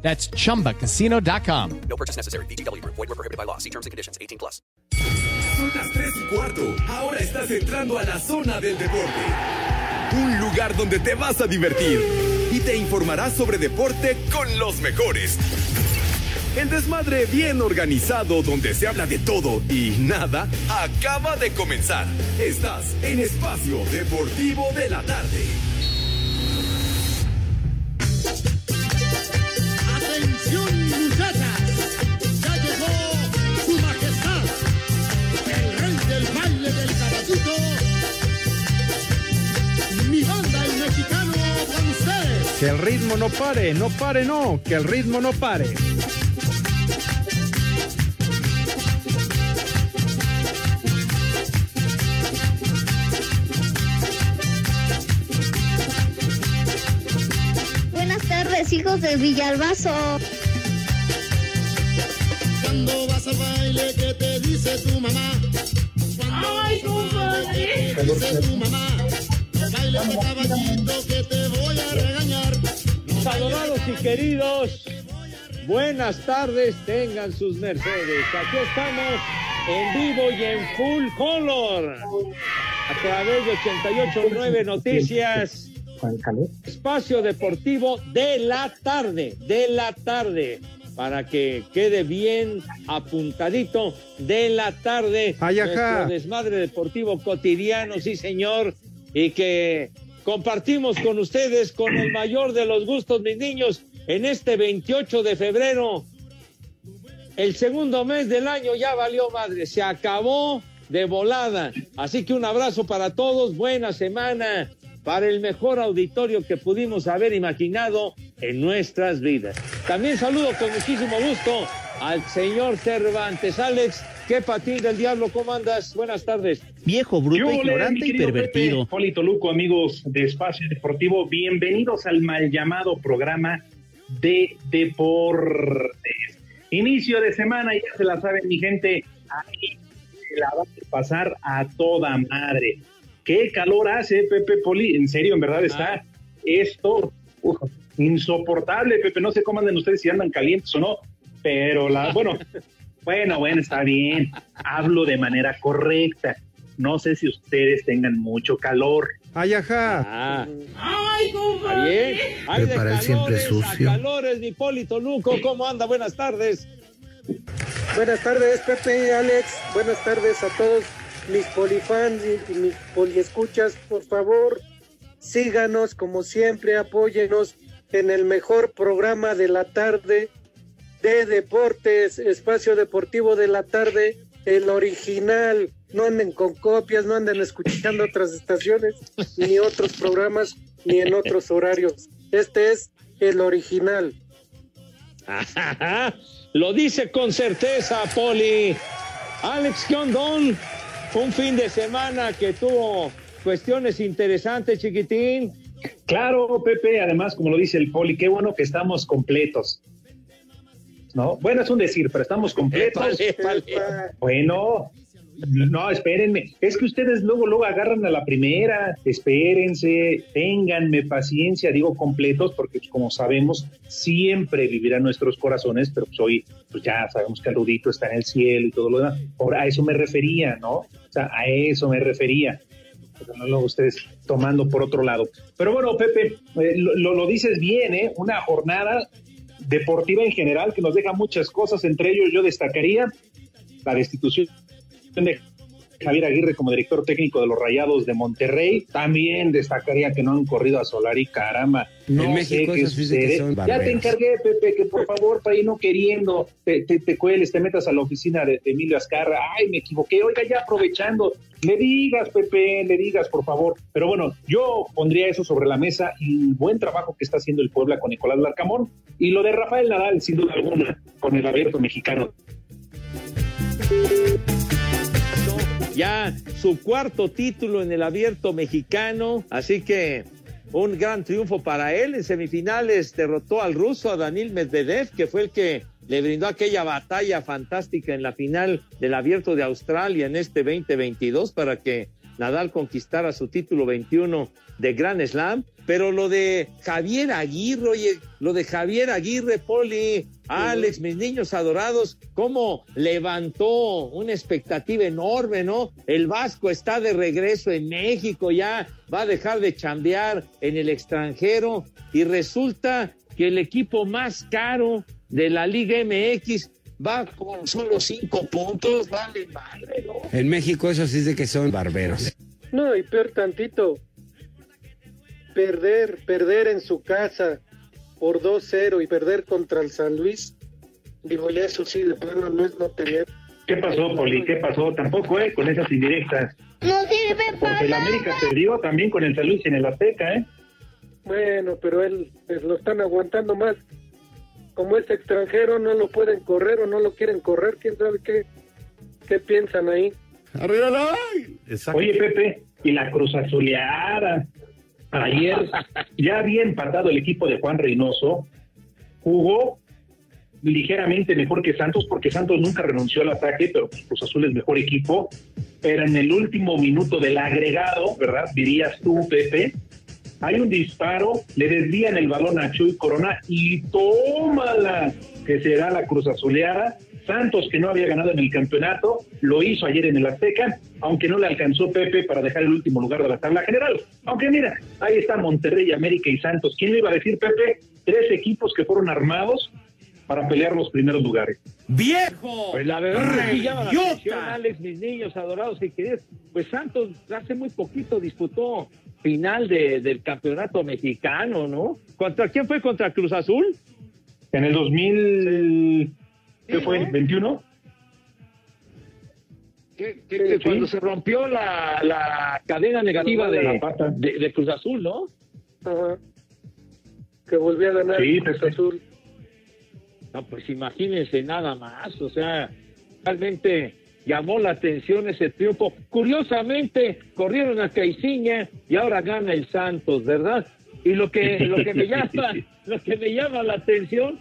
That's chumbacasino.com. No purchase necessary. BGW. Void were prohibited by law. See terms and conditions. 18 plus. Son las 3 y cuarto. Ahora estás entrando a la zona del deporte. Un lugar donde te vas a divertir y te informarás sobre deporte con los mejores. El desmadre bien organizado donde se habla de todo y nada acaba de comenzar. Estás en Espacio Deportivo de la Tarde. Que el ritmo no pare, no pare, no, que el ritmo no pare. Buenas tardes, hijos de Villalbazo. Cuando vas al baile, ¿qué te dice tu mamá? Cuando Ay, compadre. ¿qué te dice tu mamá? No bailes de caballito que te voy a regañar. Saludados y queridos, buenas tardes, tengan sus mercedes. Aquí estamos en vivo y en full color. A través de 88.9 Noticias. Espacio Deportivo de la tarde, de la tarde, para que quede bien apuntadito de la tarde. Ay, ajá. Nuestro desmadre deportivo cotidiano, sí señor, y que compartimos con ustedes con el mayor de los gustos, mis niños, en este 28 de febrero. El segundo mes del año ya valió madre, se acabó de volada. Así que un abrazo para todos, buena semana para el mejor auditorio que pudimos haber imaginado en nuestras vidas. También saludo con muchísimo gusto al señor Cervantes. Alex, ¿qué patín del diablo? ¿Cómo andas? Buenas tardes. Viejo, ¿Qué bruto, ignorante y pervertido. Pepe, Polito Luco, amigos de Espacio Deportivo, bienvenidos al mal llamado programa de deportes. Inicio de semana, ya se la saben, mi gente, aquí se la va a pasar a toda madre. Qué calor hace, Pepe Poli, en serio, en verdad está esto uf, insoportable, Pepe, no sé cómo andan ustedes si andan calientes o no, pero la, bueno, bueno, bueno, está bien, hablo de manera correcta. No sé si ustedes tengan mucho calor. Ay, ajá. Ah, Ay, está bien. Hay de el siempre calores a sucio. calores, mi Polito Luco, ¿cómo anda? Buenas tardes. Buenas tardes, Pepe y Alex. Buenas tardes a todos mis polifans y, y mis poliescuchas. Por favor, síganos como siempre, apóyenos en el mejor programa de la tarde de deportes, espacio deportivo de la tarde, el original. No anden con copias, no anden escuchando otras estaciones, ni otros programas, ni en otros horarios. Este es el original. Lo dice con certeza, Poli. Alex Condón, un fin de semana que tuvo cuestiones interesantes, chiquitín. Claro, Pepe, además, como lo dice el Poli, qué bueno que estamos completos. ¿No? Bueno, es un decir, pero estamos completos. Bueno, no, espérenme. Es que ustedes luego, luego agarran a la primera. Espérense, ténganme paciencia, digo completos, porque como sabemos, siempre vivirán nuestros corazones, pero pues hoy, pues ya sabemos que el Rudito está en el cielo y todo lo demás. Ahora, a eso me refería, ¿no? O sea, a eso me refería. Pero no luego ustedes tomando por otro lado. Pero bueno, Pepe, eh, lo, lo- lo dices bien, ¿eh? Una jornada deportiva en general que nos deja muchas cosas, entre ellos yo destacaría la destitución de Javier Aguirre como director técnico de los Rayados de Monterrey. También destacaría que no han corrido a Solari, caramba. No En México sé sucede. son Ya te encargué, Pepe, que por favor, para ir no queriendo, te, te, te cueles, te metas a la oficina de, de Emilio Azcarra. Ay, me equivoqué. Oiga, ya aprovechando, le digas, Pepe, le digas, por favor. Pero bueno, yo pondría eso sobre la mesa y buen trabajo que está haciendo el Puebla con Nicolás Larcamón y lo de Rafael Nadal, sin duda alguna, con el abierto mexicano. Ya su cuarto título en el abierto mexicano, así que un gran triunfo para él. En semifinales derrotó al ruso, a Danil Medvedev, que fue el que le brindó aquella batalla fantástica en la final del abierto de Australia en este 2022 para que Nadal conquistara su título 21 de Grand Slam. Pero lo de Javier Aguirre, oye, lo de Javier Aguirre, Poli, Alex, mis niños adorados, cómo levantó una expectativa enorme, ¿no? El Vasco está de regreso en México, ya va a dejar de chambear en el extranjero y resulta que el equipo más caro de la Liga MX va con solo cinco puntos, vale madre, ¿no? En México eso sí es de que son barberos. No, y peor tantito. Perder, perder en su casa por 2-0 y perder contra el San Luis. Digo, ya eso sí, de plano no es no tener. ¿Qué pasó, Poli? ¿Qué pasó? Tampoco, ¿eh? Con esas indirectas. No sirve para Porque el América perdió también con el San Luis en el Azteca, ¿eh? Bueno, pero él pues, lo están aguantando más. Como es extranjero, no lo pueden correr o no lo quieren correr. ¿Quién sabe qué, qué piensan ahí? Oye, Pepe, y la Cruz Azuleada. Ayer ya había empatado el equipo de Juan Reynoso. Jugó ligeramente mejor que Santos, porque Santos nunca renunció al ataque, pero pues, Cruz Azul es mejor equipo. Pero en el último minuto del agregado, ¿verdad? Dirías tú, Pepe, hay un disparo, le desvían el balón a Chuy Corona y tómala, que será la Cruz Azuleada. Santos, que no había ganado en el campeonato, lo hizo ayer en el Azteca, aunque no le alcanzó Pepe para dejar el último lugar de la tabla general. Aunque mira, ahí está Monterrey, América y Santos. ¿Quién le iba a decir, Pepe? Tres equipos que fueron armados para pelear los primeros lugares. ¡Viejo! Pues la verdad Alex, mis niños adorados y queridos. Pues Santos hace muy poquito disputó final de- del campeonato mexicano, ¿no? ¿Contra quién fue? ¿Contra Cruz Azul? En el 2000, ¿qué Sí, fue? ¿no? ¿21? Que, que- que Sí. cuando se rompió la, la cadena negativa de, La pata. de- de Cruz Azul, ¿no? Ajá. Que volvió a ganar Sí, Cruz. Azul. No, pues imagínense nada más, o sea, realmente llamó la atención ese triunfo. Curiosamente, corrieron a Caiciña y ahora gana el Santos, ¿verdad? Y lo que, lo que me llama, lo que me llama la atención,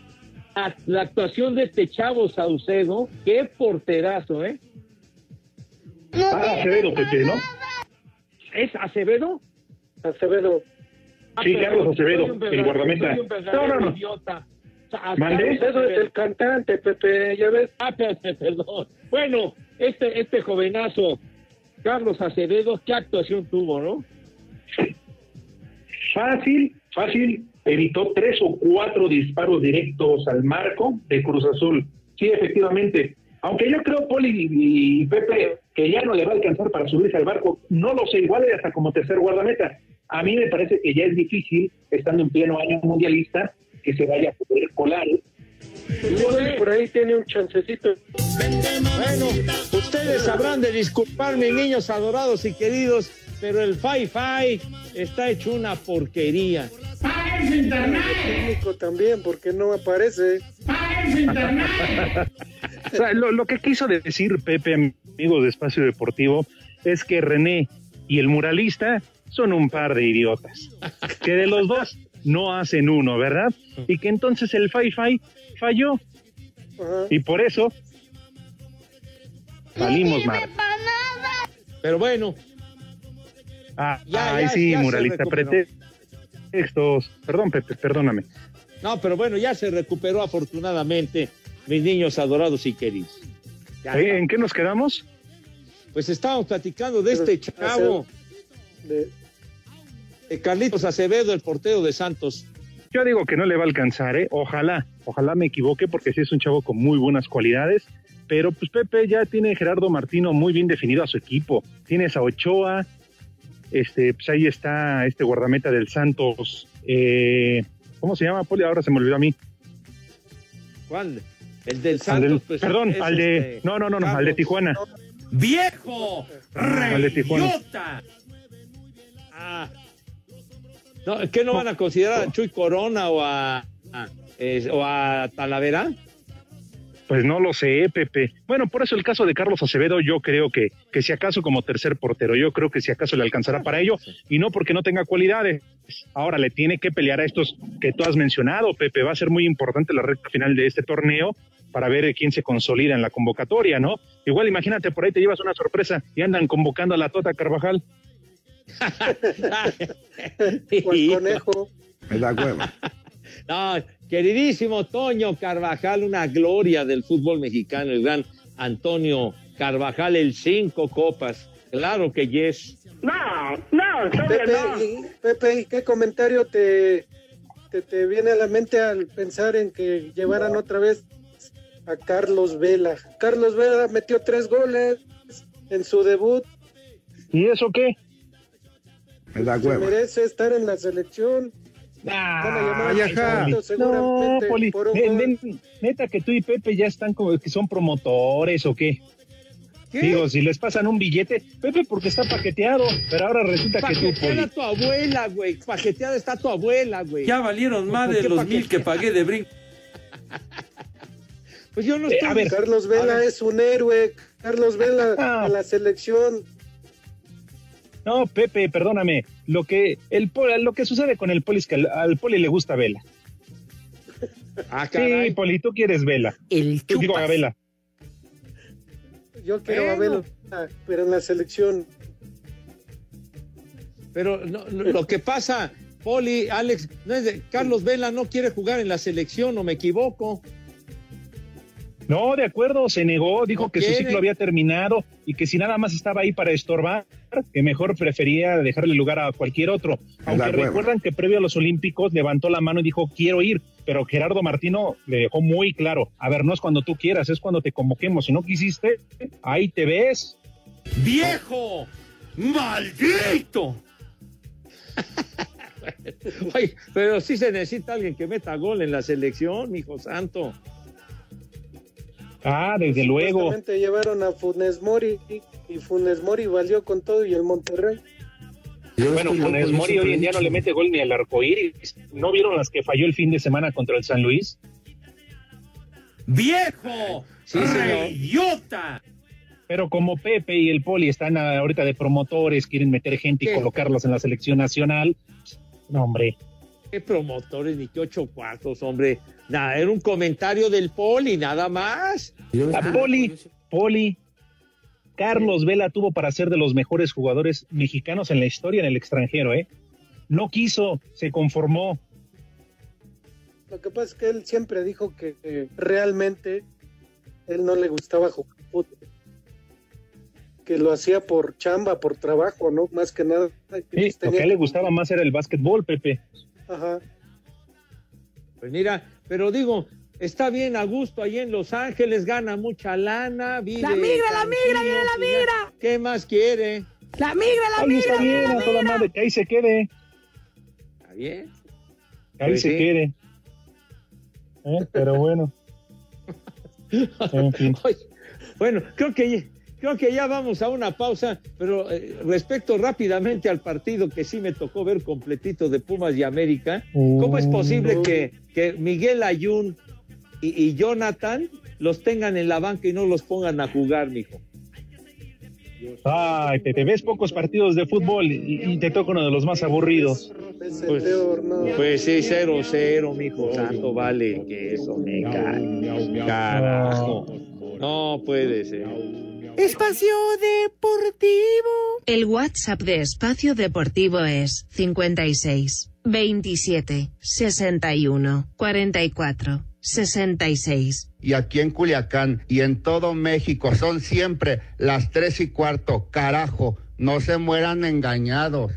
a- la actuación de este chavo Saucedo, qué porterazo, ¿eh? Ah, Acevedo, Pepe, ¿no? ¿Es Acevedo? Acevedo. Ah, Sí, pero Carlos Acevedo, el guardameta. No, no, no. idiota. Acevedo es el cantante, Pepe, ya ves. Ah, per- per- perdón. Bueno, este, este jovenazo, Carlos Acevedo, qué actuación tuvo, ¿no? Fácil, fácil. Evitó tres o cuatro disparos directos al marco de Cruz Azul. Sí, efectivamente. Aunque yo creo, Poli y Pepe, que ya no le va a alcanzar para subirse al barco. No lo sé, igual hasta como tercer guardameta. A mí me parece que ya es difícil, estando en pleno año mundialista, que se vaya a poder colar. Igual por ahí tiene un chancecito. Bueno, ustedes sabrán de disculparme, niños adorados y queridos, pero el Fi-Fi está hecho una porquería. ¡Paga su internet! Técnico también, porque no aparece. ¡Paga su internet! O sea, lo, lo que quiso decir Pepe, amigos de Espacio Deportivo, es que René y el muralista son un par de idiotas. Que de los dos no hacen uno, ¿verdad? Y que entonces el Fi-Fi falló. Ajá. Y por eso salimos mal. Pero bueno, Ah, Ya, ay, ya, sí, ya muralista, pretextos. Perdón, Pepe, perdóname. no, pero bueno, ya se recuperó afortunadamente, mis niños adorados y queridos. ¿Eh? ¿En qué nos quedamos? Pues estábamos platicando de este chavo, De- de Carlitos Acevedo, el portero de Santos. Yo digo que no le va a alcanzar, ¿eh? Ojalá, ojalá me equivoque porque sí es un chavo con muy buenas cualidades. Pero pues Pepe ya tiene Gerardo Martino muy bien definido a su equipo. Tienes a Ochoa, este, pues ahí está este guardameta del Santos. eh, ¿Cómo se llama, Poli? Ahora se me olvidó a mí. ¿Cuál? El del Al Santos, del- pues, perdón, al de... este, No, no, no, no, al de. Tijuana. ¡Viejo! Al de Tijuana. ¡Reyota! Ah. No, ¿Qué no van a considerar a Chuy Corona o a, a- eh, o a Talavera? Pues no lo sé, Pepe. Bueno, por eso el caso de Carlos Acevedo, yo creo que, que si acaso como tercer portero, yo creo que si acaso le alcanzará para ello, y no porque no tenga cualidades. Ahora le tiene que pelear a estos que tú has mencionado, Pepe. Va a ser muy importante la recta final de este torneo para ver quién se consolida en la convocatoria, ¿no? Igual imagínate, por ahí te llevas una sorpresa y andan convocando a la Tota Carvajal. O el conejo. Me da hueva. No, queridísimo Toño Carvajal, una gloria del fútbol mexicano, el gran Antonio Carvajal, el cinco copas. Claro que yes. No, no, todavía Pepe, no. y, Pepe, ¿y qué comentario te, te, te viene a la mente al pensar en que llevaran otra vez a Carlos Vela? Carlos Vela metió tres goles en su debut. ¿Y eso qué? Me da Se hueva. merece estar en la selección. Van a llamar Ay, a ajá. Chicharito No, Poli, por un neta que tú y Pepe ya están como que son promotores o qué. Digo, si les pasan un billete, Pepe porque está paqueteado, pero ahora resulta que tú, Paqueteada Poli. tu abuela, güey. Paqueteada está tu abuela, güey. Ya valieron más ¿Por de los mil que pagué de brinco. Pues yo no Eh, estoy. a ver, Carlos Vela es un héroe. Carlos Vela Ah. a la selección. No, Pepe, perdóname. Lo que el Poli- lo que sucede con el Poli es que al, al Poli le gusta Vela. Ah, Sí, caray. Poli, tú quieres Vela. El Tú digo a Vela. Yo quiero a. Vela, pero en la selección. Pero no, no, lo que pasa, Poli, Alex, no es de, Carlos Vela no quiere jugar en la selección, ¿o me equivoco? No, de acuerdo, se negó, dijo No que su ciclo había terminado y que si nada más estaba ahí para estorbar, que mejor prefería dejarle lugar a cualquier otro. Aunque recuerdan que previo a los Olímpicos levantó la mano y dijo quiero ir, pero Gerardo Martino le dejó muy claro, a ver, no es cuando tú quieras, es cuando te convoquemos, si no quisiste, ahí te ves. ¡Viejo! ¡Maldito! Oye, pero sí se necesita alguien que meta gol en la selección, hijo santo. Ah, desde luego. Llevaron a Funes Mori y Funes Mori valió con todo y el Monterrey. Yo Bueno, Funes Mori hoy en día no le mete gol ni al arcoíris. ¿No vieron las que falló el fin de semana contra el San Luis? ¡Viejo! Sí. ¡Idiota! Pero como Pepe y el Poli están ahorita de promotores, quieren meter gente y ¿Qué? colocarlos en la selección nacional. No, hombre. Qué promotores, ni qué ocho cuartos, hombre. Nada, era un comentario del Poli, nada más. Estoy Poli, Poli, Carlos Vela tuvo para ser de los mejores jugadores mexicanos en la historia en el extranjero, ¿eh? No quiso, se conformó. Lo que pasa es que él siempre dijo que eh, realmente él no le gustaba jugar fútbol. Que lo hacía por chamba, por trabajo, ¿no? Más que nada. Sí, lo que a él le gustaba más era el básquetbol, Pepe. Ajá. Pues mira, pero digo, está bien a gusto ahí en Los Ángeles, gana mucha lana, vive La migra, la migra, viene la pues migra. ¿Qué más quiere? La migra, la Ahí migra, está bien, a toda madre, que ahí se quede, ¿Está bien? que ahí Pues se sí. quede. ¿Eh? Pero bueno. En fin. Oye, bueno, creo que, creo que ya vamos a una pausa, pero eh, respecto rápidamente al partido que sí me tocó ver completito de Pumas y América, ¿cómo es posible que, que Miguel Ayun y, y Jonathan los tengan en la banca y no los pongan a jugar, mijo? Ay, te, te ves pocos partidos de fútbol y, y te toca uno de los más aburridos. Pues-. Pues sí, 0-0, mijo santo, vale, que eso me cae. Carajo. No puede ser. Espacio Deportivo. El WhatsApp de Espacio Deportivo es 56 27 61 44 66. y aquí en Culiacán y en todo México son siempre las tres y cuarto. Carajo, no se mueran engañados.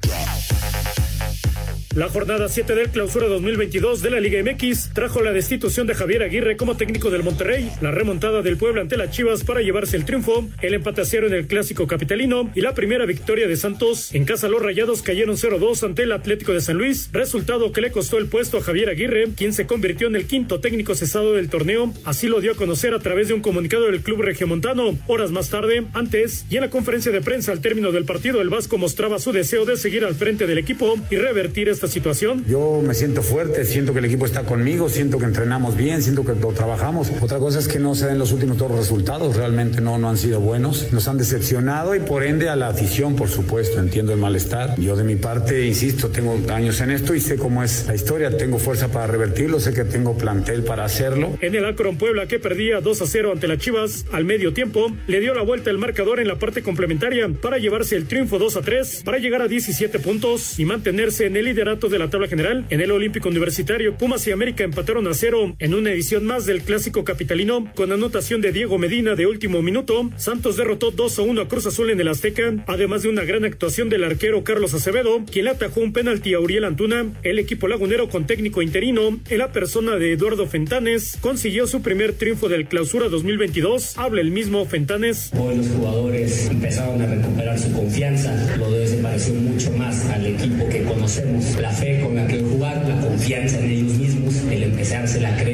La jornada 7 del clausura 2022 de la Liga MX trajo la destitución de Javier Aguirre como técnico del Monterrey, la remontada del pueblo ante las Chivas para llevarse el triunfo, el empate a cero en el clásico capitalino y la primera victoria de Santos. En casa los Rayados cayeron 0-2 ante el Atlético de San Luis, resultado que le costó el puesto a Javier Aguirre, quien se convirtió en el quinto técnico cesado del torneo. Así lo dio a conocer a través de un comunicado del club regiomontano. Horas más tarde, antes y en la conferencia de prensa al término del partido, el Vasco mostraba su deseo de seguir al frente del equipo y revertir esta esta situación. Yo me siento fuerte, siento que el equipo está conmigo, siento que entrenamos bien, siento que lo trabajamos. Otra cosa es que no se den los últimos los resultados, realmente no, no han sido buenos. Nos han decepcionado y por ende a la afición, por supuesto, entiendo el malestar. Yo de mi parte, insisto, tengo años en esto y sé cómo es la historia, tengo fuerza para revertirlo, sé que tengo plantel para hacerlo. En el Akron Puebla que perdía 2 a 0 ante las Chivas al medio tiempo, le dio la vuelta el marcador en la parte complementaria para llevarse el triunfo 2 a 3 para llegar a 17 puntos y mantenerse en el liderato de la tabla general. En el Olímpico Universitario, Pumas y América empataron a cero en una edición más del clásico capitalino con anotación de Diego Medina de último minuto. Santos derrotó 2 a 1 a Cruz Azul en el Azteca, además de una gran actuación del arquero Carlos Acevedo, quien atajó un penalti a Uriel Antuna. El equipo lagunero con técnico interino, en la persona de Eduardo Fentanes, consiguió su primer triunfo del clausura 2022. Habla el mismo Fentanes. Hoy los jugadores empezaron a recuperar su confianza. Lo de se pareció mucho más al equipo que conocemos. La fe con la que jugar, la confianza en ellos mismos, el empezársela a creer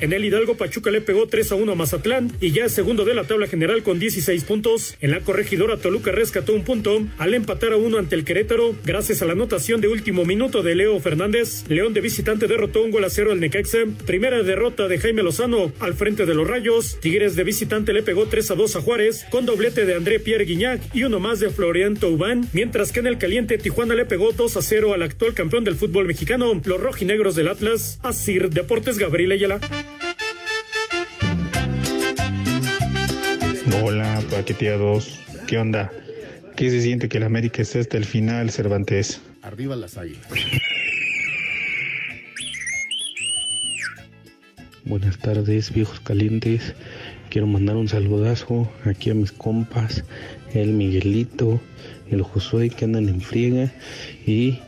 En el Hidalgo, Pachuca le pegó 3 a 1 a Mazatlán y ya es segundo de la tabla general con 16 puntos. En la corregidora, Toluca rescató un punto al empatar a uno ante el Querétaro, gracias a la anotación de último minuto de Leo Fernández. León de visitante derrotó un gol a cero al Necaxa. Primera derrota de Jaime Lozano al frente de los Rayos. Tigres de visitante le pegó 3 a 2 a Juárez, con doblete de André Pierre Guignac y uno más de Florian Taubán. Mientras que en el caliente, Tijuana le pegó 2 a 0 al actual campeón del fútbol mexicano, los rojinegros del Atlas, Asir Deportes Gabriel Ayala. Hola, paqueteados. ¿Qué onda? ¿Qué se siente que el América esté hasta el final, Cervantes? Arriba las águilas. Buenas tardes, viejos calientes. Quiero mandar un saludazo aquí a mis compas, el Miguelito, el Josué que andan en friega y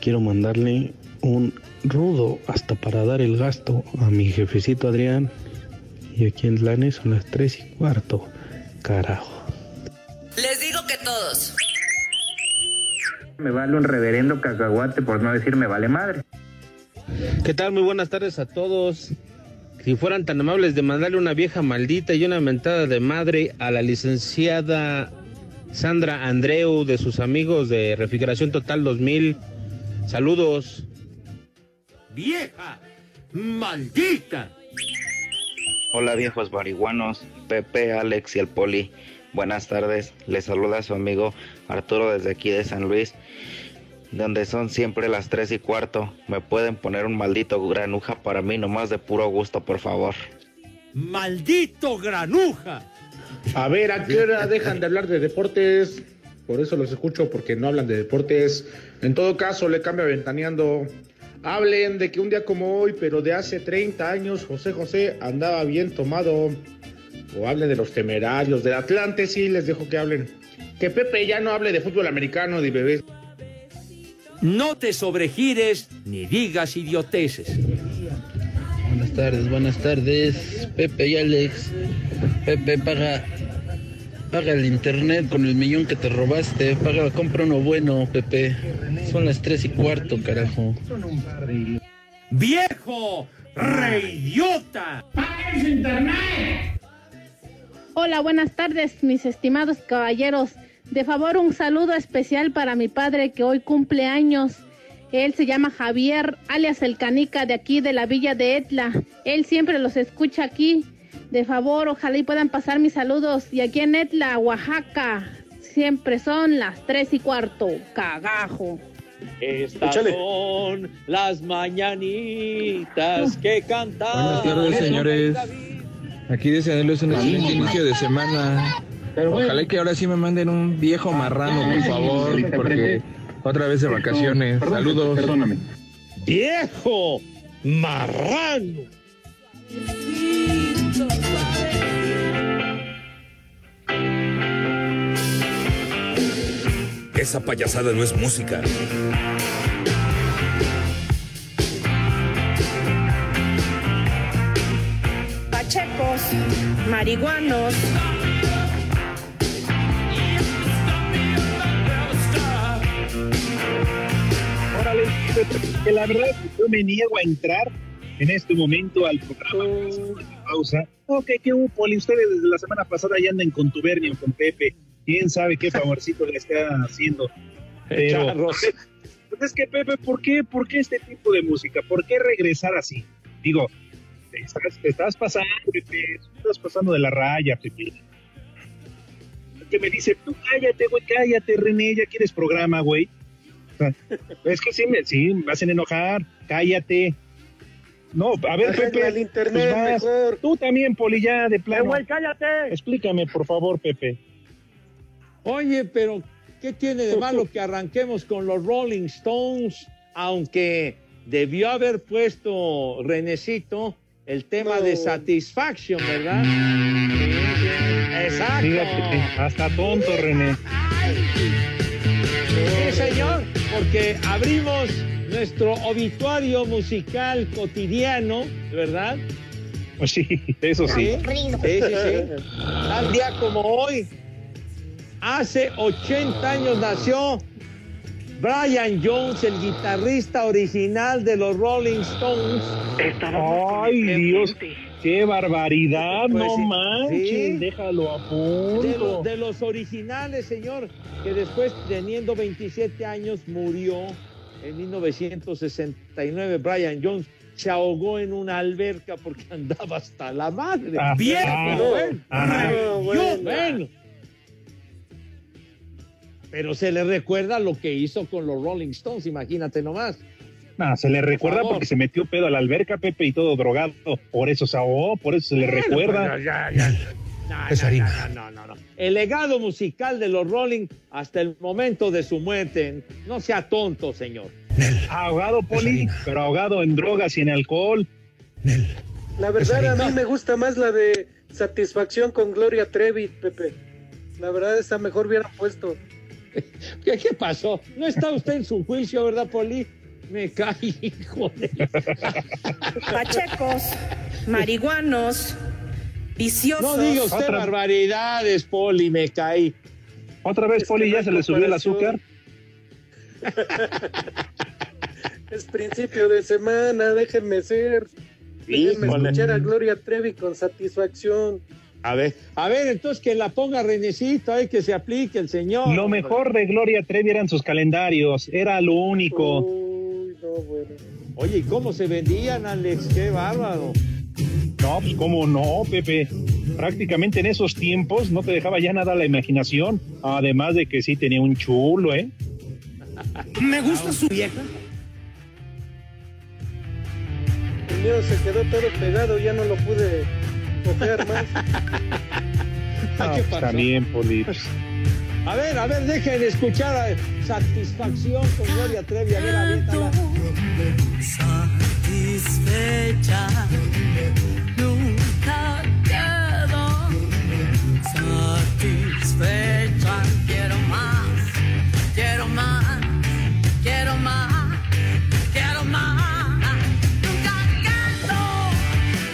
quiero mandarle un rudo hasta para dar el gasto a mi jefecito Adrián. Y aquí en Lanes son las 3 y cuarto. Carajo. Les digo que todos. Me vale un reverendo cacahuate por no decir me vale madre. ¿Qué tal? Muy buenas tardes a todos. Si fueran tan amables de mandarle una vieja maldita y una mentada de madre a la licenciada Sandra Andreu de sus amigos de Refrigeración Total 2000. Saludos. Vieja maldita. Hola viejos marihuanos, Pepe, Alex y el Poli. Buenas tardes, les saluda su amigo Arturo desde aquí de San Luis, donde son siempre las 3 y cuarto. Me pueden poner un maldito granuja para mí, nomás de puro gusto, por favor. Maldito granuja. A ver, ¿a qué hora dejan de hablar de deportes? Por eso los escucho, porque no hablan de deportes. En todo caso, le cambia ventaneando. Hablen de que un día como hoy, pero de hace 30 años, José José andaba bien tomado. O hablen de los temerarios, del Atlante, sí, les dejo que hablen. Que Pepe ya no hable de fútbol americano ni bebés. No te sobregires ni digas idioteces. Buenas tardes, buenas tardes. Pepe y Alex. Pepe, paga, paga el internet con el millón que te robaste. Paga, compra uno bueno, Pepe. Son las tres y cuarto, carajo. ¡Viejo! ¡Reidiota! ¡Paga su internet! Hola, buenas tardes, mis estimados caballeros. De favor, un saludo especial para mi padre que hoy cumple años. Él se llama Javier, alias el Canica, de aquí de la villa de Etla. Él siempre los escucha aquí. De favor, ojalá y puedan pasar mis saludos. Y aquí en Etla, Oaxaca, siempre son las tres y cuarto. Cagajo. Estas Échale. son las mañanitas que cantan. Buenas tardes, señores. Aquí deseándoles un excelente inicio de semana. Ojalá y que ahora sí me manden un viejo marrano, por favor, porque otra vez de vacaciones. Saludos. Perdóname. ¡Viejo! ¡Marrano! Esa payasada no es música. Marihuanos. Órale, que la verdad yo me niego a entrar en este momento al programa pausa. Ok, ¿qué hubo, Poli? Ustedes desde la semana pasada ya andan con Tubernio, con Pepe. ¿Quién sabe qué favorcito le está haciendo? Pero, pues es que Pepe, ¿por qué, ¿por qué este tipo de música? ¿Por qué regresar así? Digo, te estás, te estás pasando, Pepe, te estás pasando de la raya, Pepe. Que me dice, tú cállate, güey, cállate, René, ya quieres programa, güey. Es que sí me, sí, me hacen enojar, cállate. No, a ver, Pepe, el internet pues mejor. tú también, Poli, ya de plano. güey, cállate. Explícame, por favor, Pepe. Oye, pero ¿qué tiene de malo que arranquemos con los Rolling Stones? Aunque debió haber puesto Renecito el tema de Satisfaction, ¿verdad? Sí, sí, Exacto. Fíjate, hasta tonto, René. Sí, señor, porque abrimos nuestro obituario musical cotidiano, ¿verdad? Pues sí, eso sí. Sí, sí, sí. Tal día como hoy, hace 80 años nació Brian Jones, el guitarrista original de los Rolling Stones. Ay, Dios, qué barbaridad, Pues no sí, manches, sí. déjalo a De, punto. de los originales, señor, que después, teniendo 27 años, murió en 1969. Brian Jones se ahogó en una alberca porque andaba hasta la madre. Ah, Bien, ah, pero bueno. ah, Yo, bueno. bueno. Pero se le recuerda lo que hizo con los Rolling Stones, imagínate nomás. Ah, se le recuerda favor. porque se metió pedo a la alberca, Pepe, y todo drogado. Por eso se ahogó, por eso se le recuerda. Bueno, ya, ya. No, Es no, harina. no, no, no, no. El legado musical de los Rolling hasta el momento de su muerte. No sea tonto, señor. Ahogado, Poli, pero ahogado en drogas y en alcohol. La verdad, a mí me gusta más la de Satisfacción con Gloria Trevi, Pepe. La verdad, esa mejor hubiera puesto. ¿Qué, qué pasó? No está usted en su juicio, ¿verdad, Poli? Me cae, hijo de... Pachecos, marihuanos, viciosos. No diga usted Otra- barbaridades, Poli, me caí. Otra vez, Es Poli, ya se le subió el azúcar. Es principio de semana, déjenme ser. Déjenme Híjole. escuchar a Gloria Trevi con satisfacción. A ver, a ver, entonces que la ponga Renecito, hay que se aplique el señor. Lo mejor de Gloria Trevi eran sus calendarios, era lo único. Uy, no, bueno. Oye, ¿y cómo se vendían, Alex? Qué bárbaro. No, pues cómo no, Pepe. Prácticamente en esos tiempos no te dejaba ya nada la imaginación. Además de que sí tenía un chulo, ¿eh? Me gusta su vieja. El mío se quedó todo pegado, ya no lo pude coger más. Ah, ¿Qué pues, pasó? también, Poli. A ver, a ver, dejen escuchar a Satisfacción con Gloria Trevi. A ver, aviéntala. Satisfecha, nunca quedo satisfecha.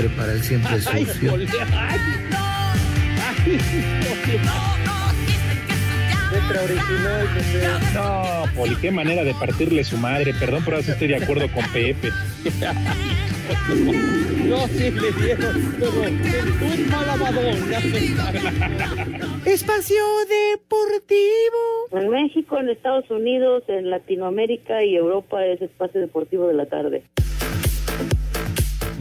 Prepara el siempre Ay, sucio. Poli, ay, ay, Poli. Letra original, Pepe. No, Poli, qué manera de partirle su madre. Perdón, pero eso estoy de acuerdo con Pepe. No, sí le dieron, un Madonna. Espacio Deportivo. En México, en Estados Unidos, en Latinoamérica y Europa es espacio deportivo de la tarde.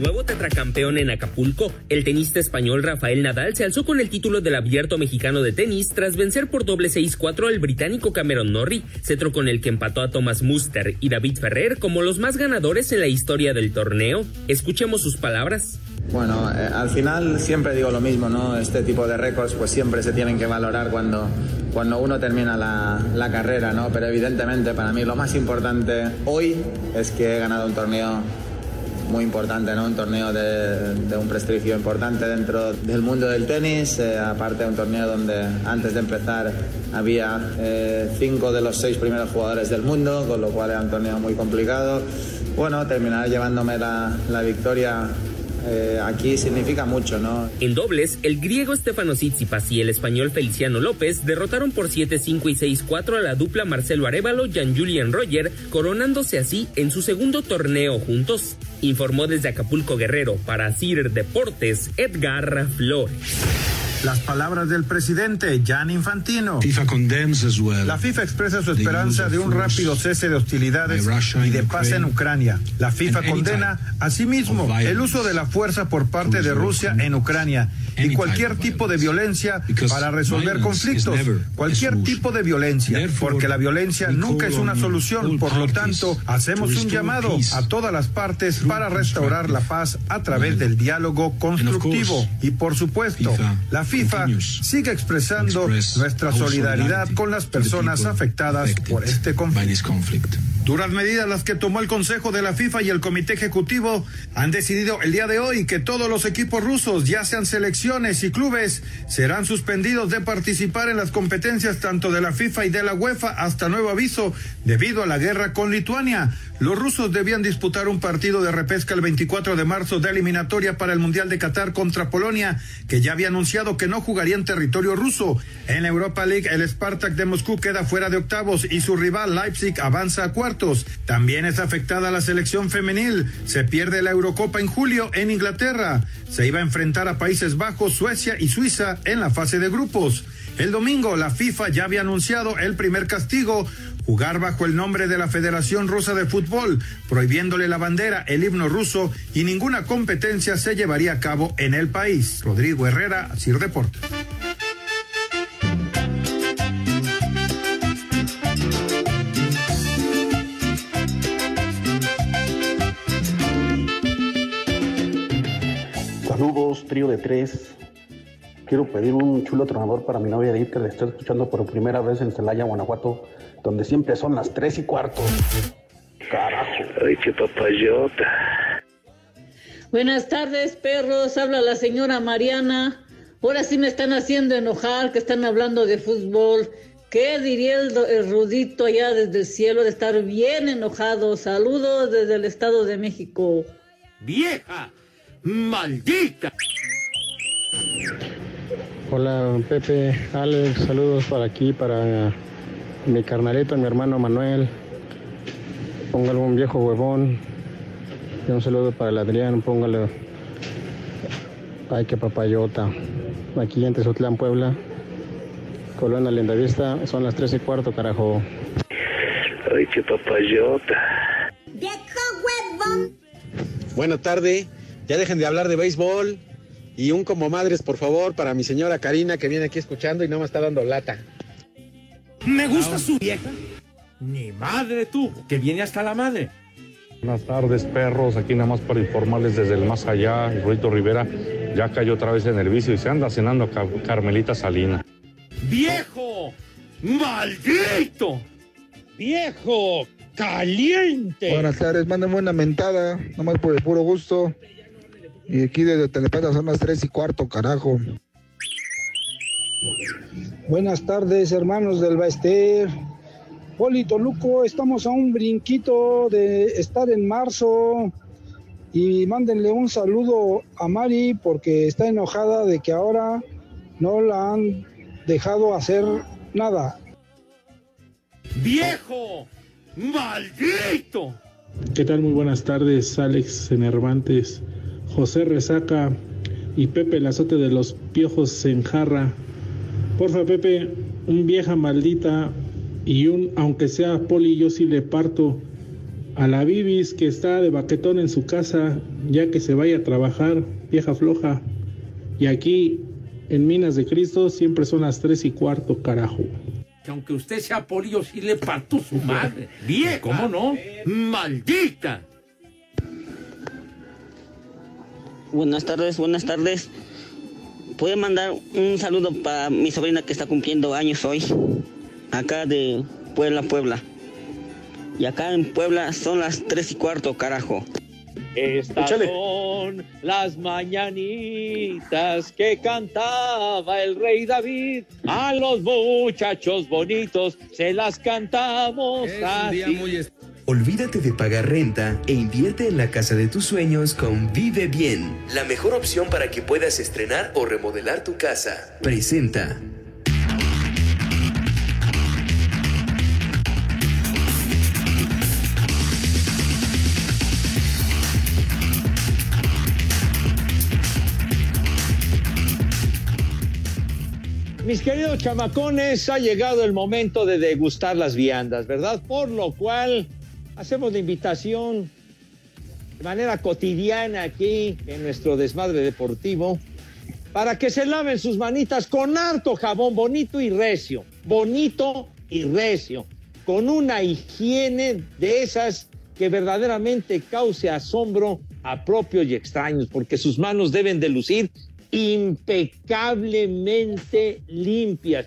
Nuevo tetracampeón en Acapulco, el tenista español Rafael Nadal se alzó con el título del Abierto Mexicano de Tenis tras vencer por doble 6-4 al británico Cameron Norrie, cetro con el que empató a Thomas Muster y David Ferrer como los más ganadores en la historia del torneo. Escuchemos sus palabras. Bueno, eh, al final siempre digo lo mismo, ¿no? Este tipo de récords pues siempre se tienen que valorar cuando, cuando uno termina la, la carrera, ¿no? Pero evidentemente para mí lo más importante hoy es que he ganado un torneo muy importante, ¿no? Un torneo de, de un prestigio importante dentro del mundo del tenis, eh, aparte un torneo donde antes de empezar había eh, cinco de los seis primeros jugadores del mundo, con lo cual era un torneo muy complicado. Bueno, terminar llevándome la, la victoria eh, aquí significa mucho, ¿no? En dobles, el griego Stefano Tsitsipas y el español Feliciano López derrotaron por 7-5 y 6-4 a la dupla Marcelo Arevalo y Julian Roger, coronándose así en su segundo torneo juntos. Informó desde Acapulco Guerrero para CIR Deportes Edgar Flores. Las palabras del presidente Jan Infantino. FIFA condemns as well. La FIFA expresa su esperanza de un rápido cese de hostilidades y de paz en Ucrania. La FIFA condena asimismo el uso de la fuerza por parte de Rusia en Ucrania y cualquier tipo de violencia para resolver conflictos, cualquier tipo de violencia, porque la violencia nunca es una solución. Por lo tanto, hacemos un llamado a todas las partes para restaurar la paz a través del diálogo constructivo. Y por supuesto, la FIFA sigue expresando nuestra solidaridad con las personas afectadas por este conflicto. Duras medidas las que tomó el Consejo de la FIFA y el Comité Ejecutivo han decidido el día de hoy que todos los equipos rusos, ya sean selecciones y clubes, serán suspendidos de participar en las competencias tanto de la FIFA y de la UEFA hasta nuevo aviso debido a la guerra con Lituania. Los rusos debían disputar un partido de repesca el 24 de marzo de eliminatoria para el Mundial de Qatar contra Polonia, que ya había anunciado que no jugaría en territorio ruso. En Europa League, el Spartak de Moscú queda fuera de octavos y su rival Leipzig avanza a cuartos. También es afectada la selección femenil. Se pierde la Eurocopa en julio en Inglaterra. Se iba a enfrentar a Países Bajos, Suecia y Suiza en la fase de grupos. El domingo la FIFA ya había anunciado el primer castigo, jugar bajo el nombre de la Federación Rusa de Fútbol, prohibiéndole la bandera, el himno ruso y ninguna competencia se llevaría a cabo en el país. Rodrigo Herrera, Sir Deportes. Saludos, trío de tres. Quiero pedir un chulo tronador para mi novia Edith, que le estoy escuchando por primera vez en Celaya, Guanajuato, donde siempre son las tres y cuarto. Carajo. Ay, qué papayota. Buenas tardes, perros. Habla la señora Mariana. Ahora sí me están haciendo enojar, que están hablando de fútbol. ¿Qué diría el, el Rudito allá desde el cielo de estar bien enojado? Saludos desde el Estado de México. ¡Vieja! ¡Maldita! Hola Pepe, Alex, saludos para aquí, para mi carnalito, mi hermano Manuel. Póngale un viejo huevón. Y un saludo para el Adrián, póngale. Ay, qué papayota. Aquí en Tezotlán, Puebla. Colonia Lindavista, son las tres y cuarto, carajo. Ay, qué papayota. Buena tarde. Ya dejen de hablar de béisbol. Y un como madres, por favor, para mi señora Karina que viene aquí escuchando y no me está dando lata. ¿Me gusta su vieja? Ni madre tú, que viene hasta la madre. Buenas tardes, perros. Aquí nada más para informarles desde el más allá. El Ruito Rivera ya cayó otra vez en el vicio y se anda cenando a Carmelita Salina. ¡Viejo! ¡Maldito! ¡Viejo! ¡Caliente! Buenas tardes, mándenme una mentada, nomás por el puro gusto. Y aquí desde Telepata son las tres y cuarto, carajo. Buenas tardes, hermanos del Baester. Poli Toluco, estamos a un brinquito de estar en marzo. Y mándenle un saludo a Mari porque está enojada de que ahora no la han dejado hacer nada. ¡Viejo! ¡Maldito! ¿Qué tal? Muy buenas tardes, Alex Enervantes, José Resaca y Pepe el azote de los piojos en jarra. Porfa, Pepe, un vieja maldita y un, aunque sea poli, yo sí le parto a la Bibis que está de baquetón en su casa, ya que se vaya a trabajar, vieja floja. Y aquí, en Minas de Cristo, siempre son las tres y cuarto, carajo. Que aunque usted sea polio, sí le parto su madre. Vieja. ¿Cómo no? ¡Maldita! Buenas tardes, buenas tardes. ¿Puede mandar un saludo para mi sobrina que está cumpliendo años hoy? Acá de Puebla, Puebla. Y acá en Puebla son las tres y cuarto, carajo. Estas Échale. son las mañanitas que cantaba el rey David. A los muchachos bonitos se las cantamos así. Olvídate de pagar renta e invierte en la casa de tus sueños con Vive Bien, la mejor opción para que puedas estrenar o remodelar tu casa. Presenta. Mis queridos chamacones, ha llegado el momento de degustar las viandas, ¿verdad? Por lo cual hacemos la invitación de manera cotidiana aquí en nuestro desmadre deportivo para que se laven sus manitas con harto jabón bonito y recio, bonito y recio, con una higiene de esas que verdaderamente cause asombro a propios y extraños, porque sus manos deben de lucir impecablemente limpias,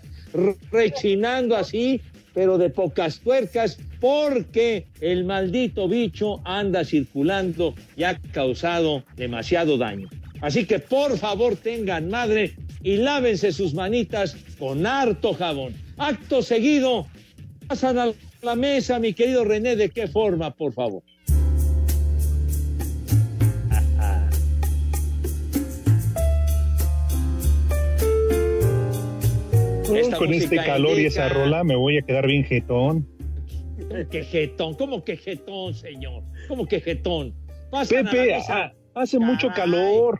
rechinando así, pero de pocas tuercas, porque el maldito bicho anda circulando y ha causado demasiado daño. Así que por favor tengan madre y lávense sus manitas con harto jabón. Acto seguido, pasan a la mesa, mi querido René, ¿de qué forma, por favor? Esta con este calor y esa rola me voy a quedar bien jetón. ¿Cómo que jetón? ¿Cómo que jetón, señor? ¿Cómo que jetón? Pepe, hace mucho calor.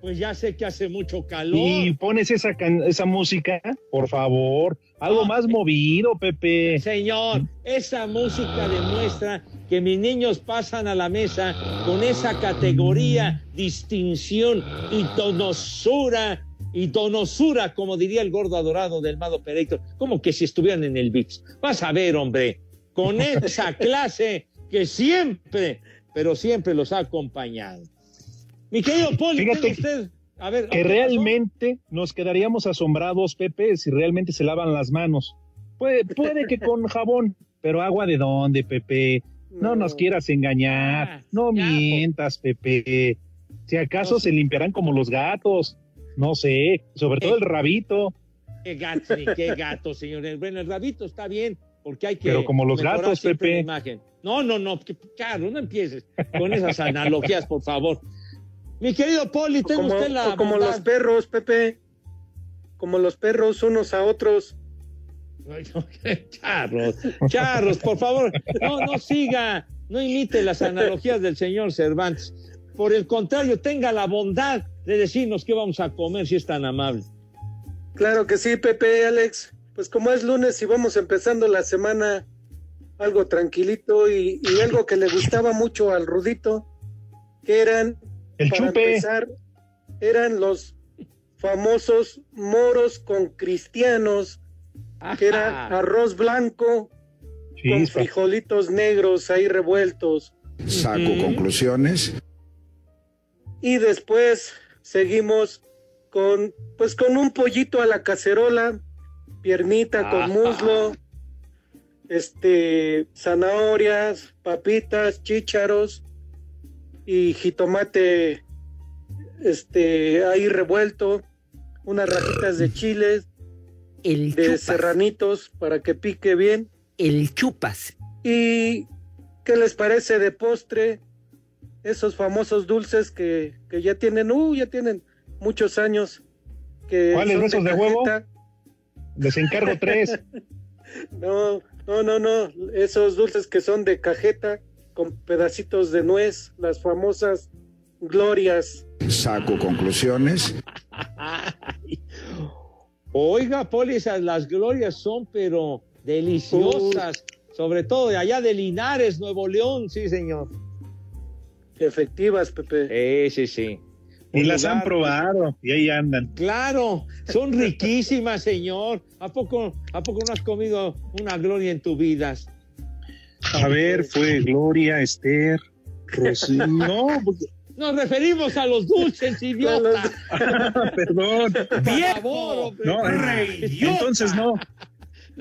Pues ya sé que hace mucho calor. Y pones esa, esa música, por favor. Algo más movido, Pepe. Señor, esa música demuestra que mis niños pasan a la mesa con esa categoría, distinción y donosura y donosura, como diría el gordo adorado del Mado Pereito, como que si estuvieran en el VIX. Vas a ver, hombre, con esa clase que siempre, pero siempre los ha acompañado. Mi querido Poli, Fíjate usted. A ver, que realmente nos quedaríamos asombrados, Pepe, si realmente se lavan las manos. Puede, puede que con jabón, pero agua de dónde, Pepe. No, nos quieras engañar. No mientas, Pepe. Si acaso se limpiarán como los gatos. No sé, sobre todo el rabito. Qué gato, qué gato, señores. Bueno, el rabito está bien, porque hay que. Pero como los gatos, Pepe. la imagen. No, no, no, claro, no empieces con esas analogías, por favor. Mi querido Poli, tenga como, usted la. como bondad- los perros, Pepe. Como los perros unos a otros. Charros, charros, por favor, no, no siga, no imite las analogías del señor Cervantes. Por el contrario, tenga la bondad de decirnos qué vamos a comer si es tan amable. Claro que sí, Pepe, Alex. Pues como es lunes y vamos empezando la semana algo tranquilito y, y algo que le gustaba mucho al Rudito, que eran, El para chupe. empezar, eran los famosos moros con cristianos, que era arroz blanco con frijolitos negros ahí revueltos. Saco conclusiones. Y después seguimos con, pues con un pollito a la cacerola, piernita con Ah. muslo, este, zanahorias, papitas, chícharos y jitomate, este, ahí revuelto, unas rajitas de chiles, El de chupas. serranitos para que pique bien. El chupas. ¿Y qué les parece de postre? Esos famosos dulces que, que ya tienen, uh, ya tienen muchos años. Que ¿Cuáles son de esos de huevo? Les encargo tres. No, no, no, no. Esos dulces que son de cajeta con pedacitos de nuez, las famosas glorias. Saco conclusiones. Oiga, Poli, esas las glorias son, pero deliciosas, sobre todo de allá de Linares, Nuevo León, sí, señor. Efectivas, Pepe. Sí, sí, sí. Y las han probado y ahí andan. Claro, son riquísimas, señor. ¿A poco, ¿A poco no has comido una gloria en tu vida? A ver, fue Gloria, Esther, Rocío. No, porque- Nos referimos a los dulces, idiota. perdón. Por favor, hombre. No, idiota. entonces no.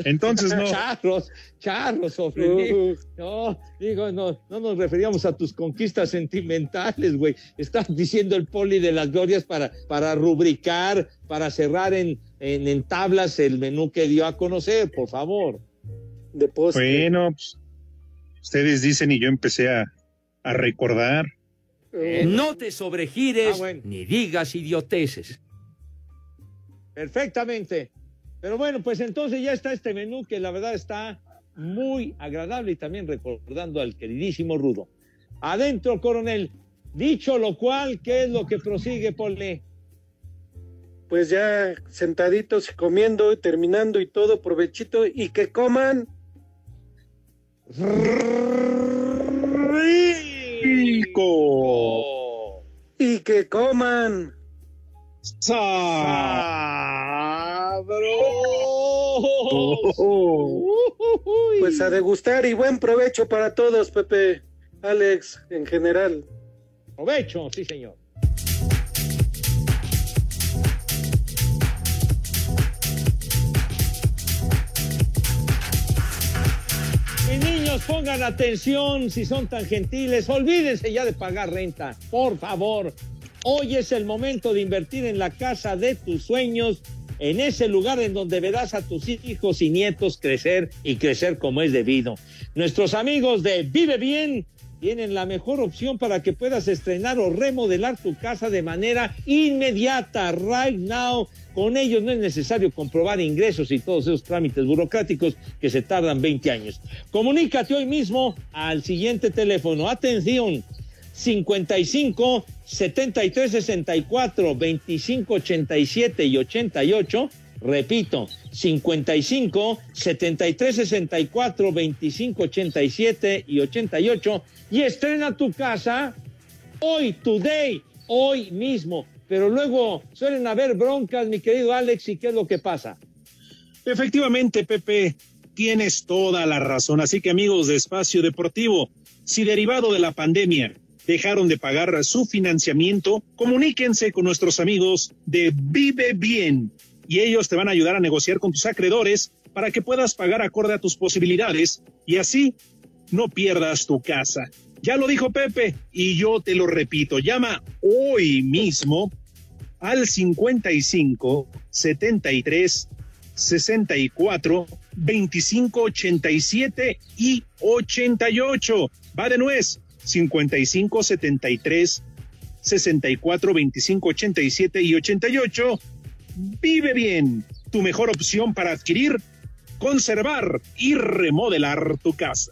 Entonces no. Charros, charros, hombre. No, digo, no, no nos referíamos a tus conquistas sentimentales, güey. Estás diciendo el poli de las glorias para, para rubricar, para cerrar en, en, en tablas el menú que dio a conocer, por favor. De Bueno, pues, ustedes dicen y yo empecé a, a recordar. No te sobregires Ah, bueno. ni digas idioteces. Perfectamente. Pero bueno, pues entonces ya está este menú que la verdad está muy agradable y también recordando al queridísimo Rudo. Adentro, coronel. Dicho lo cual, ¿qué es lo que prosigue, Pole? pues ya sentaditos y comiendo y terminando y todo, provechito y que coman rico y que coman Pues a degustar y buen provecho para todos, Pepe, Alex, en general. Provecho, sí, señor. Mis niños, pongan atención si son tan gentiles. Olvídense ya de pagar renta, por favor. Hoy es el momento de invertir en la casa de tus sueños, en ese lugar en donde verás a tus hijos y nietos crecer y crecer como es debido. Nuestros amigos de Vive Bien tienen la mejor opción para que puedas estrenar o remodelar tu casa de manera inmediata, right now. Con ellos no es necesario comprobar ingresos y todos esos trámites burocráticos que se tardan 20 años. Comunícate hoy mismo al siguiente teléfono. Atención, 55 73 64 25 87 y 88. Repito, 55 73 64 25 87 y 88. Y estrena tu casa hoy, today, hoy mismo. Pero luego suelen haber broncas, mi querido Alex, ¿y qué es lo que pasa? Efectivamente, Pepe, tienes toda la razón. Así que amigos de Espacio Deportivo, si derivado de la pandemia dejaron de pagar su financiamiento, comuníquense con nuestros amigos de Vive Bien y ellos te van a ayudar a negociar con tus acreedores para que puedas pagar acorde a tus posibilidades y así no pierdas tu casa. Ya lo dijo Pepe y yo te lo repito, llama hoy mismo al 55 73 64 25 87 y 88. Va de nuez 55 73 64 25 87 y 88. Vive bien, tu mejor opción para adquirir, conservar y remodelar tu casa.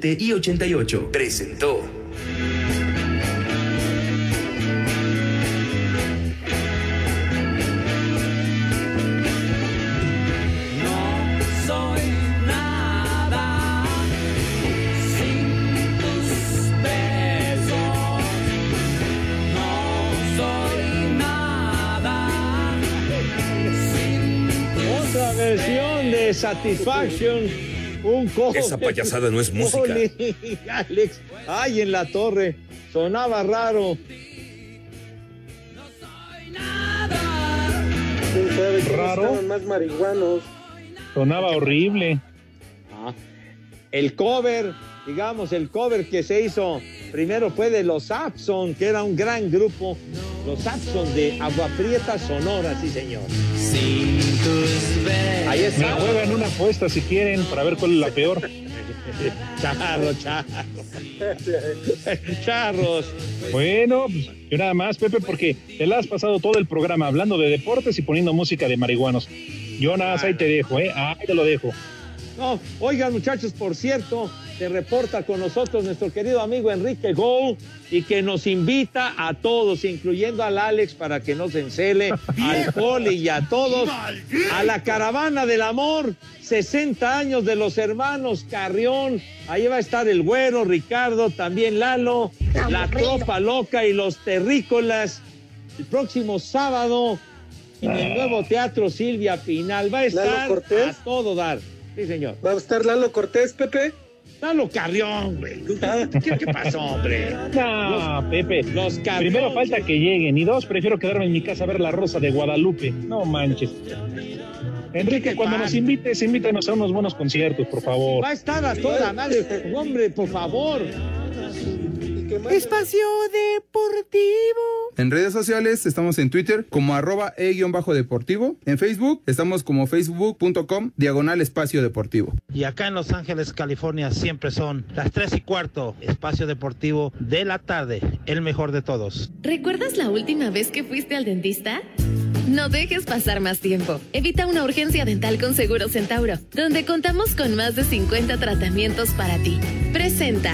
y 88. Presentó. soy nada sin tus besos. No soy nada sin tus Otra versión de Satisfaction. Un cojo. Esa payasada no es música. Alex, ay, en la torre. Sonaba raro. ¿Quién sabe quiénes Raro. más marihuanos? Sonaba horrible. Ah, el cover, digamos, el cover que se hizo primero fue de los Saxon, que era un gran grupo. Los Saxon de Agua Prieta Sonora, sí, señor. Ahí Me está. juegan una apuesta si quieren para ver cuál es la peor. Charro, charro. Charros. Bueno, pues, yo nada más, Pepe, porque te la has pasado todo el programa hablando de deportes y poniendo música de marihuanos. Yo nada más ahí te dejo, ¿eh? Ahí te lo dejo. No, oigan muchachos, por cierto, se reporta con nosotros nuestro querido amigo Enrique Gou y que nos invita a todos, incluyendo al Alex para que nos encele, al Poli y a todos, a la caravana del amor, 60 años de los hermanos Carrión, ahí va a estar el güero, Ricardo, también Lalo, la tropa loca y los terrícolas, el próximo sábado en el nuevo Teatro Silvia Pinal, va a ¿Lalo estar Cortés? a todo dar. Sí, señor. ¿Va a estar Lalo Cortés, Pepe? Lalo Carrión, güey. ¿Qué, qué pasó, hombre? No, Pepe. Los Carrión. Primero falta que lleguen y dos, prefiero quedarme en mi casa a ver la Rosa de Guadalupe. No manches. Enrique, cuando nos invites, invítanos a unos buenos conciertos, por favor. Va a estar a toda madre. Hombre, por favor. Espacio Deportivo. En redes sociales estamos en Twitter como arroba e-deportivo. En Facebook estamos como facebook.com diagonal espacio deportivo. Y acá en Los Ángeles, California, siempre son las 3 y cuarto, espacio deportivo de la tarde, el mejor de todos. ¿Recuerdas la última vez que fuiste al dentista? No dejes pasar más tiempo. Evita una urgencia dental con Seguro Centauro, donde contamos con más de 50 tratamientos para ti. Presenta.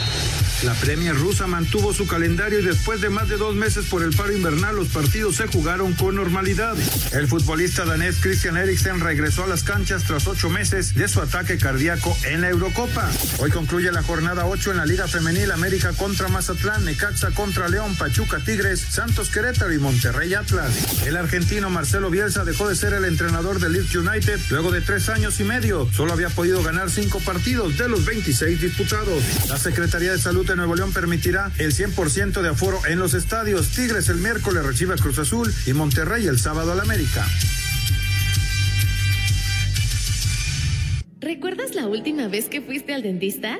La Premier rusa mantuvo su calendario y después de más de dos meses por el paro invernal, los partidos se jugaron con normalidad. El futbolista danés Christian Eriksen regresó a las canchas tras ocho meses de su ataque cardíaco en la Eurocopa. Hoy concluye la jornada 8 en la Liga Femenil América contra Mazatlán, Necaxa contra León, Pachuca Tigres, Santos Querétaro y Monterrey Atlas. El argentino Marcelo Bielsa dejó de ser el entrenador del Leeds United luego de tres años y medio. Solo había podido ganar cinco partidos de los 26 disputados. La Secretaría de Salud Nuevo León permitirá el 100% de aforo en los estadios. Tigres el miércoles recibe a Cruz Azul y Monterrey el sábado al América. ¿Recuerdas la última vez que fuiste al dentista?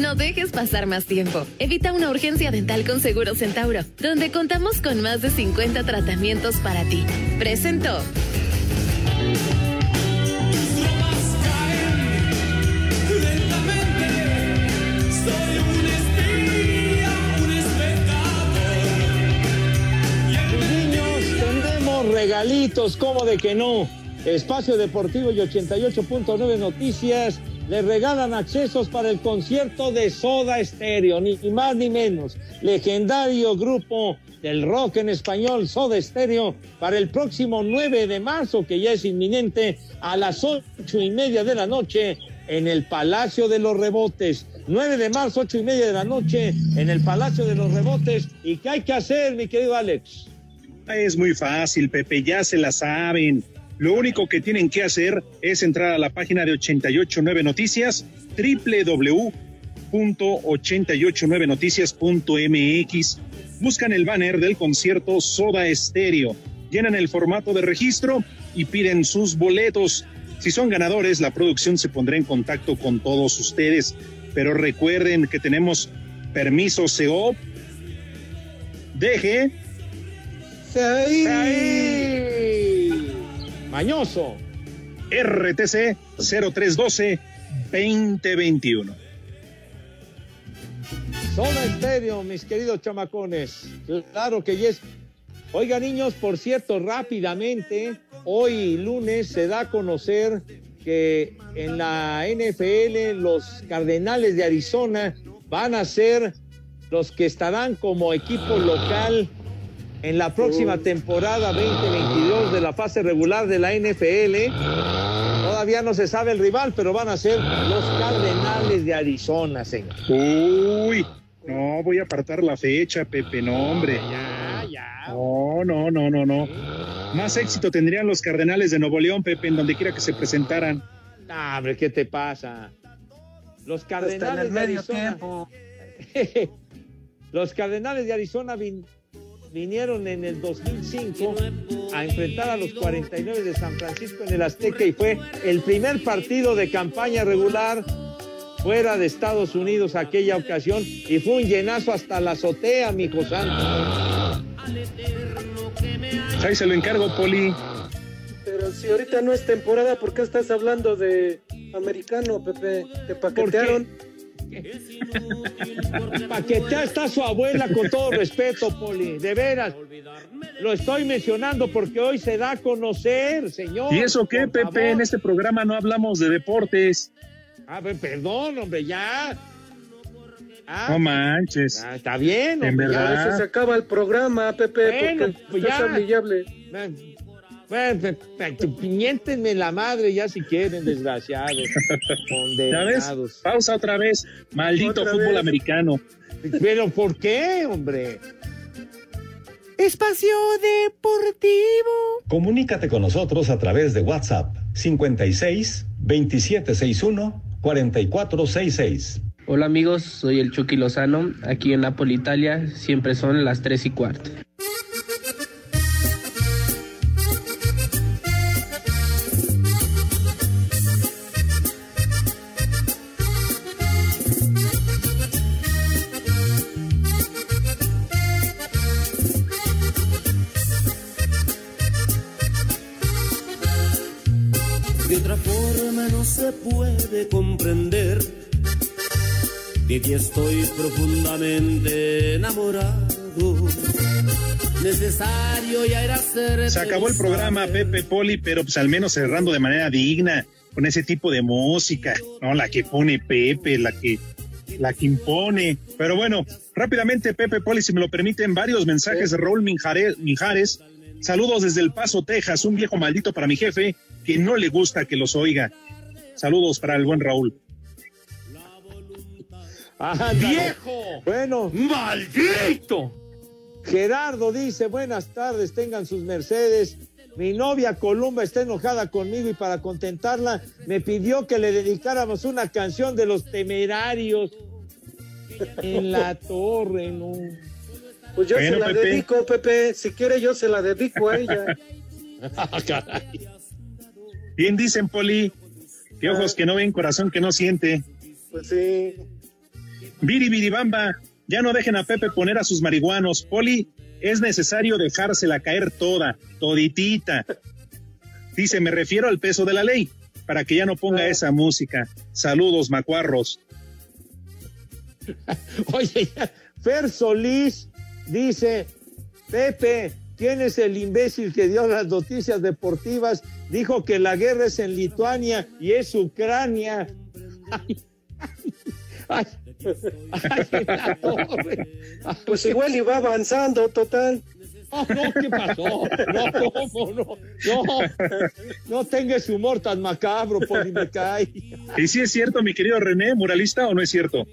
No dejes pasar más tiempo. Evita una urgencia dental con Seguro Centauro, donde contamos con más de 50 tratamientos para ti. Presentó. Un espectador. Niños, tendremos regalitos, como de que no. Espacio Deportivo y 88.9 Noticias le regalan accesos para el concierto de Soda Stereo, ni más ni menos. Legendario grupo del rock en español, Soda Stereo, para el próximo 9 de marzo, que ya es inminente, a las ocho y media de la noche en el Palacio de los Rebotes. 9 de marzo, ocho y media de la noche, en el Palacio de los Rebotes. ¿Y qué hay que hacer, mi querido Alex? Es muy fácil, Pepe, ya se la saben. Lo único que tienen que hacer es entrar a la página de 889 Noticias, www.889noticias.mx. Buscan el banner del concierto Soda Estéreo, llenan el formato de registro y piden sus boletos. Si son ganadores, la producción se pondrá en contacto con todos ustedes. Pero recuerden que tenemos permiso CO. Deje. Mañoso. RTC 0312-2021. Soda Estéreo, mis queridos chamacones. Claro que yes. Oiga, niños, por cierto, rápidamente, hoy lunes se da a conocer que en la NFL los Cardenales de Arizona van a ser los que estarán como equipo local en la próxima temporada 2022 de la fase regular de la NFL. Todavía no se sabe el rival, pero van a ser los Cardenales de Arizona, señor. Uy, no voy a apartar la fecha, Pepe, no, hombre. Ya, ya. No, no, no, no, no. Más éxito tendrían los Cardenales de Nuevo León, Pepe, en donde quiera que se presentaran. Ah, hombre, ¿qué te pasa? Los Cardenales de Arizona. tiempo. Los Cardenales de Arizona vin- vinieron en el 2005 a enfrentar a los 49 de San Francisco en el Azteca y fue el primer partido de campaña regular fuera de Estados Unidos aquella ocasión y fue un llenazo hasta la azotea, mi hijo santo. Ahí se lo encargo, Poli. Pero si ahorita no es temporada, ¿por qué estás hablando de americano, Pepe? ¿Te paquetearon? Paquetea está su abuela con todo respeto, Poli, de veras. Lo estoy mencionando porque hoy se da a conocer, señor. ¿Y eso qué, Pepe? favor. En este programa no hablamos de deportes. Ah, pues, perdón, hombre, ya. Ah, No manches. ah, está bien, En hombre, ya. verdad. Eso se acaba el programa, Pepe, Bueno, porque pues ya. amigable. Bueno, miéntenme la madre ya si quieren, desgraciados. Condenados. Pausa otra vez. Maldito Otra fútbol vez. americano. Pero ¿por qué, hombre? Espacio Deportivo. Comunícate con nosotros a través de WhatsApp 56 2761 4466. Hola amigos, soy el Chucky Lozano. Aquí en Napoli, Italia, siempre son las 3 y cuarto. Se puede comprender. De ti estoy profundamente enamorado. Necesario ya era ser. Se acabó el programa Pepe Poli, pero pues al menos cerrando de manera digna, con ese tipo de música, ¿no? La que pone Pepe, la que, la que impone. Pero bueno, rápidamente, Pepe Poli, si me lo permiten, varios mensajes de Raúl Mijares, Mijares. Saludos desde El Paso, Texas, un viejo maldito para mi jefe que no le gusta que los oiga. Saludos para el buen Raúl. ¡Viejo! Bueno. ¡Maldito! Gerardo dice, buenas tardes, tengan sus Mercedes. Mi novia Columba está enojada conmigo y para contentarla me pidió que le dedicáramos una canción de los temerarios en la torre, ¿no? Pues yo Bueno, se la Pepe. dedico, Pepe. Si quiere, yo se la dedico a ella. Bien dicen, Poli, que ojos que no ven, corazón que no siente. Pues sí. Viri Viribamba, ya no dejen a Pepe poner a sus marihuanos. Poli, es necesario dejársela caer toda, toditita. Dice, me refiero al peso de la ley, para que ya no ponga esa música. Saludos, macuarros. Oye, Fer Solís dice, Pepe, ¿quién es el imbécil que dio las noticias deportivas? Dijo que la guerra es en Lituania y es Ucrania. Ay, ay, ay, ay, la torre. Pues igual iba avanzando, total. Oh, no, ¿qué pasó? No, ¿cómo no? No, no tenga ese humor tan macabro, Poli, me cae. ¿Y si es cierto, mi querido René, muralista, o no es cierto?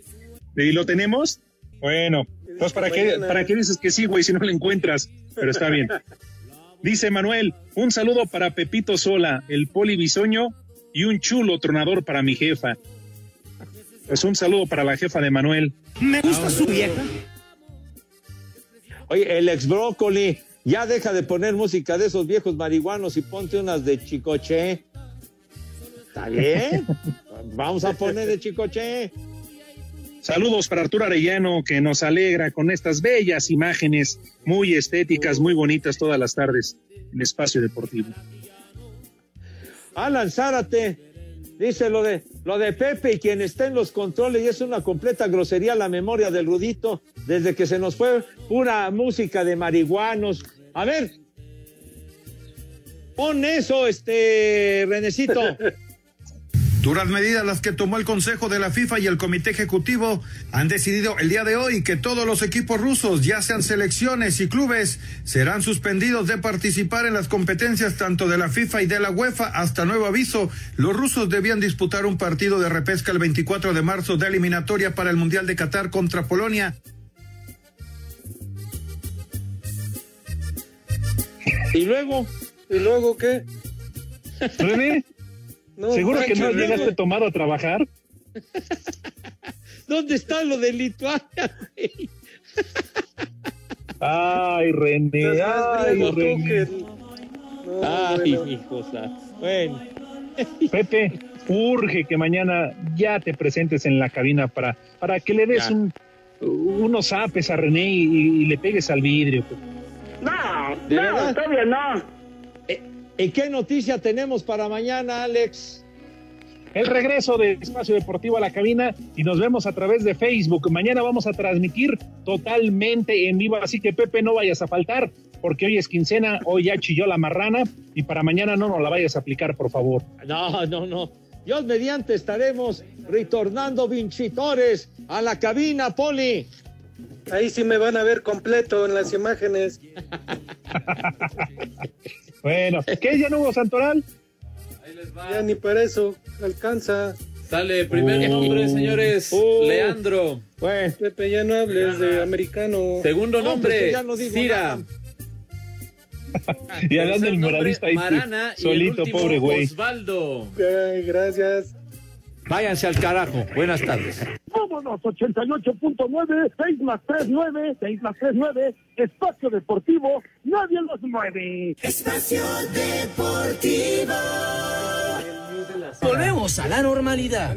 ¿Y lo tenemos? Bueno, pues para qué, para qué dices que sí, güey, si no lo encuentras, pero está bien. Dice Manuel, un saludo para Pepito Sola, el poli bisoño y un chulo tronador para mi jefa. Pues un saludo para la jefa de Manuel. Me gusta su vieja. Oye, el ex brócoli, ya deja de poner música de esos viejos marihuanos y ponte unas de Chicoche. ¿Está bien? Vamos a poner de Chicoche. Saludos para Arturo Arellano, que nos alegra con estas bellas imágenes muy estéticas, muy bonitas todas las tardes en Espacio Deportivo. Alan Zárate dice lo de lo de Pepe y quien está en los controles y es una completa grosería la memoria del Rudito desde que se nos fue pura música de marihuanos. A ver, pon eso, este Renecito. Duras medidas las que tomó el Consejo de la FIFA y el Comité Ejecutivo han decidido el día de hoy que todos los equipos rusos, ya sean selecciones y clubes, serán suspendidos de participar en las competencias tanto de la FIFA y de la UEFA hasta nuevo aviso. Los rusos debían disputar un partido de repesca el 24 de marzo de eliminatoria para el Mundial de Qatar contra Polonia. Y luego, ¿y luego qué? No, ¿seguro que no llegaste luego. tomado a trabajar? ¿dónde está lo de Lituania? güey? Ay, René, ay, René. que- No, Ay, bueno. hijos, ah, bueno. Pepe, urge que mañana ya te presentes en la cabina para, para que le des un, unos apes a René y, y le pegues al vidrio. No, no, todavía no. ¿Y qué noticia tenemos para mañana, Alex? El regreso de Espacio Deportivo a la cabina y nos vemos a través de Facebook. Mañana vamos a transmitir totalmente en vivo, así que Pepe no vayas a faltar, porque hoy es quincena, hoy ya chilló la marrana y para mañana no nos la vayas a aplicar, por favor. No, no, no. Dios mediante estaremos retornando Vinchitores a la cabina, Poli. Ahí sí me van a ver completo en las imágenes. Bueno, ¿qué? ¿Ya no hubo Santoral? Ya ni para eso alcanza. Sale primer nombre, señores. Oh. Leandro. Pepe, ya no hables de americano. Segundo No, nombre, no Cira. y hablando del nombre moralista ahí, Marana y el solito, último, pobre güey. Osvaldo. Ay, gracias. Váyanse al carajo. Buenas tardes. Vámonos, 88.9, 6 más 3, 9, 6 más 3, 9, Espacio Deportivo, nadie los mueve. Espacio Deportivo. Volvemos a la normalidad.